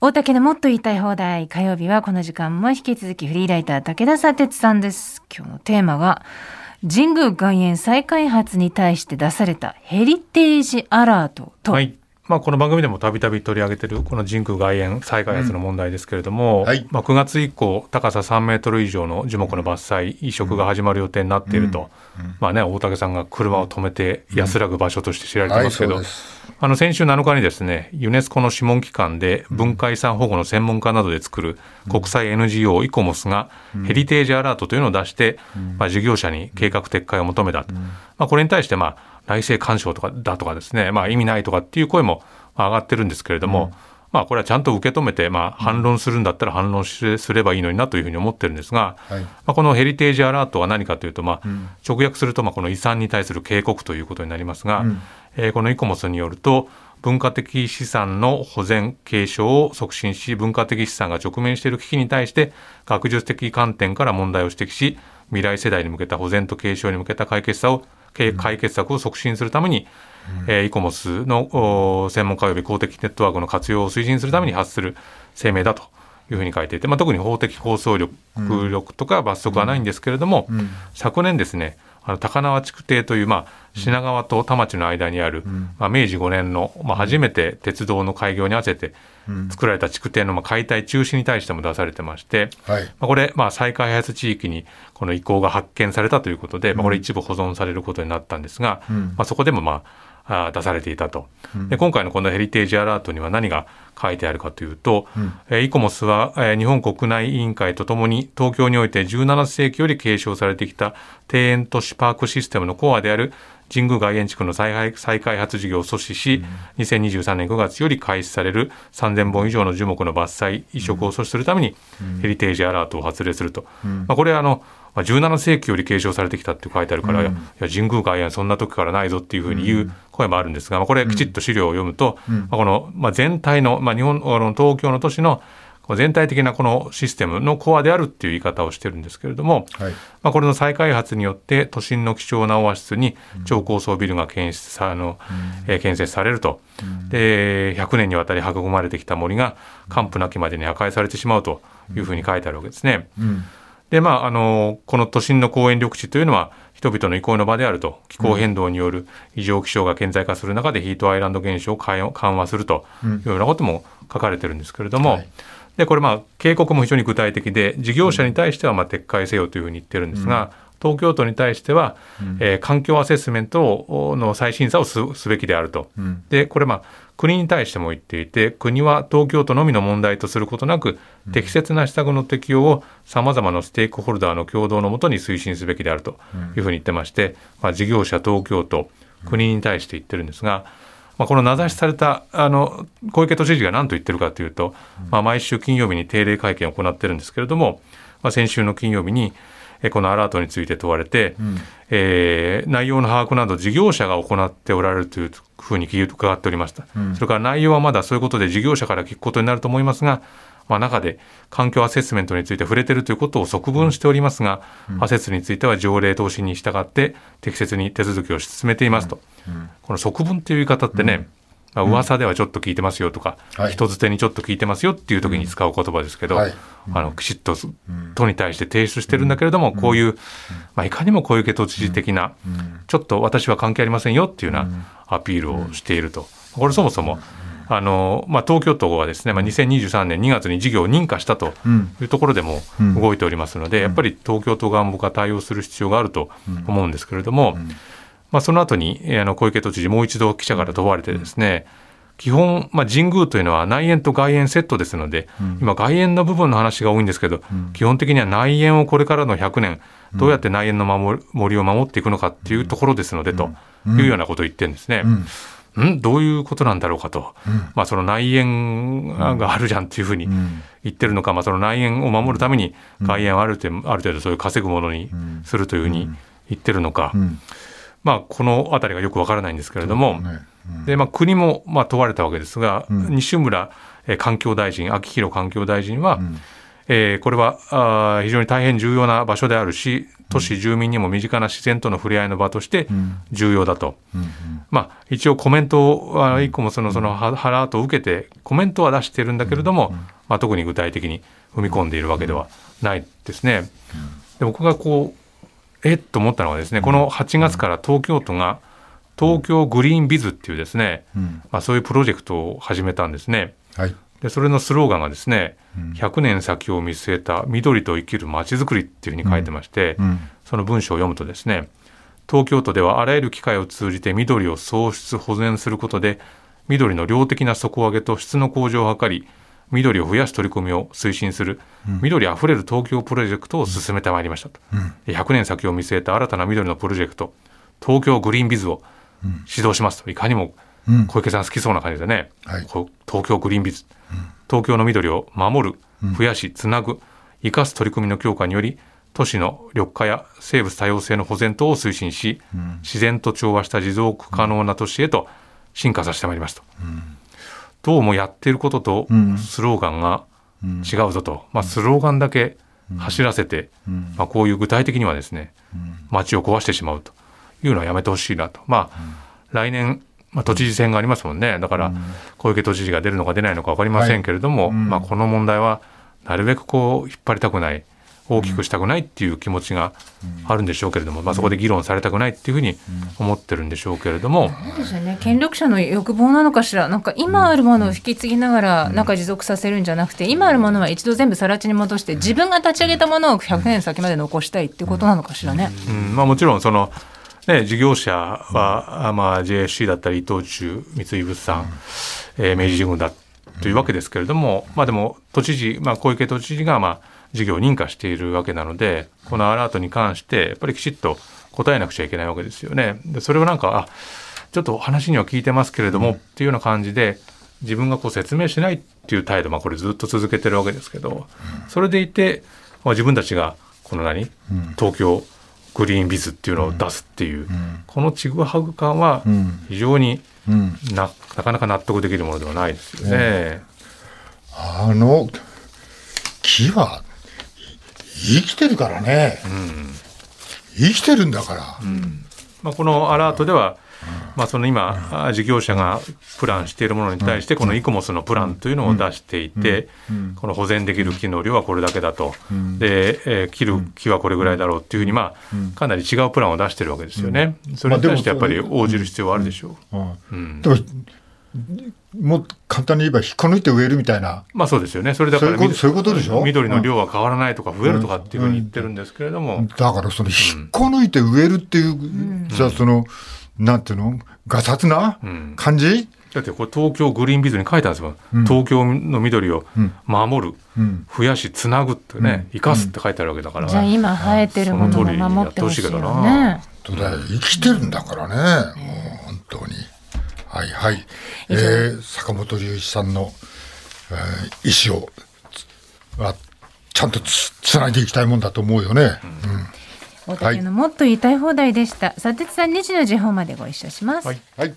大竹のもっと言いたい放題。火曜日はこの時間も引き続きフリーライター武田砂鉄さんです。今日のテーマは神宮外苑再開発に対して出されたヘリテージアラートと、はい。まあ、この番組でもたびたび取り上げているこの神宮外苑再開発の問題ですけれども、うん。はい、まあ、9月以降高さ3メートル以上の樹木の伐採移植が始まる予定になっていると、うん。うん、まあね、大竹さんが車を止めて安らぐ場所として知られてますけど、はい、あの先週7日にですねユネスコの諮問機関で文化遺産保護の専門家などで作る国際 NGO イコモスがヘリテージアラートというのを出して、まあ、事業者に計画撤回を求めたと、まあ、これに対してまあ内政干渉とかだとかですね、まあ、意味ないとかっていう声も上がってるんですけれども、うん、まあ、これはちゃんと受け止めて、まあ、反論するんだったら反論すればいいのになというふうに思ってるんですが、はい、まあ、このヘリテージアラートは何かというと、まあ、直訳すると、まあ、この遺産に対する警告ということになりますが、うん、えー、このイコモスによると、文化的資産の保全継承を促進し文化的資産が直面している危機に対して学術的観点から問題を指摘し未来世代に向けた保全と継承に向けた解決策を解決策を促進するために、うん、えー、イコモスの専門家及び公的ネットワークの活用を推進するために発する声明だというふうに書いていて、まあ、特に法的構想力力とか罰則はないんですけれども、うんうん、昨年ですねあの高輪築堤という、まあ、品川と田町の間にある、うん、まあ、明治5年の、まあ、初めて鉄道の開業に合わせて作られた築堤の、まあ、解体中止に対しても出されてまして、はい、まあ、これ、まあ、再開発地域にこの遺構が発見されたということで、まあ、これ一部保存されることになったんですが、うん、まあ、そこでも、まあ、出されていたと、で今回のこのヘリテージアラートには何が書いてあるかというと、うん、イコモスは、え日本国内委員会とともに東京において17世紀より継承されてきた庭園都市パークシステムのコアである神宮外苑地区の再再開発事業を阻止し、うん、2023年5月より開始される3000本以上の樹木の伐採移植を阻止するために、ヘリテージアラートを発令すると、うん、まあ、これあのまあ、17世紀より継承されてきたって書いてあるから、うん、いや神宮外苑そんな時からないぞっていうふうに言う声もあるんですが、まあ、これきちっと資料を読むと、まあ、この、まあ、全体の、まあ、日本の東京の都市の全体的なこのシステムのコアであるっていう言い方をしてるんですけれども、はい、まあ、これの再開発によって都心の貴重なオアシスに超高層ビルが建設あの、うん、えー、建設されると、うん、で100年にわたり育まれてきた森が完膚なきまでに破壊されてしまうというふうに書いてあるわけですね。うんで、まあ、あの、この都心の公園緑地というのは、人々の憩いの場であると、気候変動による異常気象が顕在化する中で、ヒートアイランド現象を緩和するというようなことも書かれてるんですけれども、はい、でこれ、まあ、警告も非常に具体的で、事業者に対してはまあ撤回せよというふうに言ってるんですが、東京都に対しては、うん、えー、環境アセスメントの再審査をすべきであると、うん、でこれ、まあ、国に対しても言っていて、国は東京都のみの問題とすることなく、うん、適切な施策の適用をさまざまなステークホルダーの共同のもとに推進すべきであるというふうに言ってまして、まあ、事業者、東京都、国に対して言ってるんですが、まあ、この名指しされたあの小池都知事が何と言ってるかというと、まあ、毎週金曜日に定例会見を行ってるんですけれども、まあ、先週の金曜日に、このアラートについて問われて、うん、えー、内容の把握など事業者が行っておられるというふうに伺っておりました、うん、それから内容はまだそういうことで事業者から聞くことになると思いますが、まあ、中で環境アセスメントについて触れているということを側分しておりますが、うん、アセスについては条例答申に従って適切に手続きを進めていますと、この側分っていう言い方ってね、まあ、噂ではちょっと聞いてますよとか、うん、人づてにちょっと聞いてますよっていう時に使う言葉ですけど、うんはい、あのきちっと都に対して提出してるんだけれども、こういう、まあ、いかにも小池都知事的な、ちょっと私は関係ありませんよっていうようなアピールをしていると。これそもそもあのまあ、東京都はですね、まあ、2023年2月に事業を認可したというところでも動いておりますので、やっぱり東京都側も僕は対応する必要があると思うんですけれども、まあ、その後にあの小池都知事もう一度記者から問われてですね、基本、まあ、神宮というのは内苑と外苑セットですので、うん、今、外苑の部分の話が多いんですけど、うん、基本的には内苑をこれからの100年、どうやって内苑の守森を守っていくのかっていうところですので、というようなことを言ってるんですね。ん。どういうことなんだろうかと、まあ、その内縁があるじゃんっていうふうに言ってるのか、まあ、その内縁を守るために外縁をある程度ある程度そういう稼ぐものにするというふうに言ってるのか、まあ、このあたりがよくわからないんですけれども、でまあ、国もまあ問われたわけですが、西村環境大臣、秋広環境大臣は、えー、これはあ非常に大変重要な場所であるし都市住民にも身近な自然との触れ合いの場として重要だと、うんうん、まあ、一応コメントは一個もそのそのハラートを受けてコメントは出してるんだけれども、まあ、特に具体的に踏み込んでいるわけではないですね。で僕がこうえっと思ったのはですねこの8月から東京都が東京グリーンビズっていうですね、まあ、そういうプロジェクトを始めたんですね。はい。でそれのスローガンがですね、うん、100年先を見据えた緑と生きるまちづくりっていうふうに書いてまして、うん、その文章を読むとですね東京都ではあらゆる機会を通じて緑を創出保全することで緑の量的な底上げと質の向上を図り緑を増やす取り組みを推進する、うん、緑あふれる東京プロジェクトを進めてまいりましたと、うん、100年先を見据えた新たな緑のプロジェクト東京グリーンビズを指導しますと。いかにも小池さん好きそうな感じでね、はい、東京グリーンビズ、東京の緑を守る増やしつなぐ生かす取り組みの強化により都市の緑化や生物多様性の保全等を推進し、自然と調和した持続可能な都市へと進化させてまいりますと、どうもやっていることとスローガンが違うぞと、まあ、スローガンだけ走らせて、まあ、こういう具体的にはですね街を壊してしまうというのはやめてほしいなと。まあ来年まあ、都知事選がありますもんね、だから小池都知事が出るのか出ないのか分かりませんけれども、はいうん、まあ、この問題はなるべくこう引っ張りたくない、大きくしたくないっていう気持ちがあるんでしょうけれども、まあ、そこで議論されたくないっていうふうに思ってるんでしょうけれども、そうですよね、権力者の欲望なのかしら、なんか今あるものを引き継ぎながら、なんか持続させるんじゃなくて、今あるものは一度全部更地に戻して、自分が立ち上げたものを100年先まで残したいっていうことなのかしらね。うん。まあ、もちろんそのね、事業者は、まあ、JSC だったり伊藤忠三井物産、うん、えー、明治神宮だというわけですけれども、まあ、でも都知事、まあ、小池都知事が、まあ、事業を認可しているわけなのでこのアラートに関してやっぱりきちっと答えなくちゃいけないわけですよね。でそれをなんかあちょっと話には聞いてますけれども、うん、っていうような感じで自分がこう説明しないっていう態度、まあ、これずっと続けてるわけですけど、それでいて、まあ、自分たちがこの何、東京グリーンビズっていうのを出すっていう、うん、このちぐはぐ感は非常にな,、なかなか納得できるものではないですよね。あの木は生きてるからね、生きてるんだから。まあ、このアラートではまあ、その今、事業者がプランしているものに対して、このイコモスのプランというのを出していて、この保全できる木の量はこれだけだと、で、えー、切る木はこれぐらいだろうっていうふうに、まあ、かなり違うプランを出してるわけですよね。それに対してやっぱり応じる必要はあるでしょう。でももう簡単に言えば引っこ抜いて植えるみたいな。まあそうですよね。それだからそういうことでしょ？緑の量は変わらないとか増えるとかっていうふうに言ってるんですけれども。だからその引っこ抜いて植えるっていう、じゃあその、なんていうの？がさつな感じ、うん、だってこれ東京グリーンビズに書いてあるんですよ、うん、東京の緑を守る、うん、増やしつなぐってね、生かすって書いてあるわけだから、じゃあ今生えてるものを守ってほしいよね。生きてるんだからね、もう本当にはいはい、えー、坂本龍一さんの、えー、意思をはちゃんとつつないでいきたいもんだと思うよね、うん。大竹のもっと言いたい放題でした。さてつさん2時の時報までご一緒します。はい、はい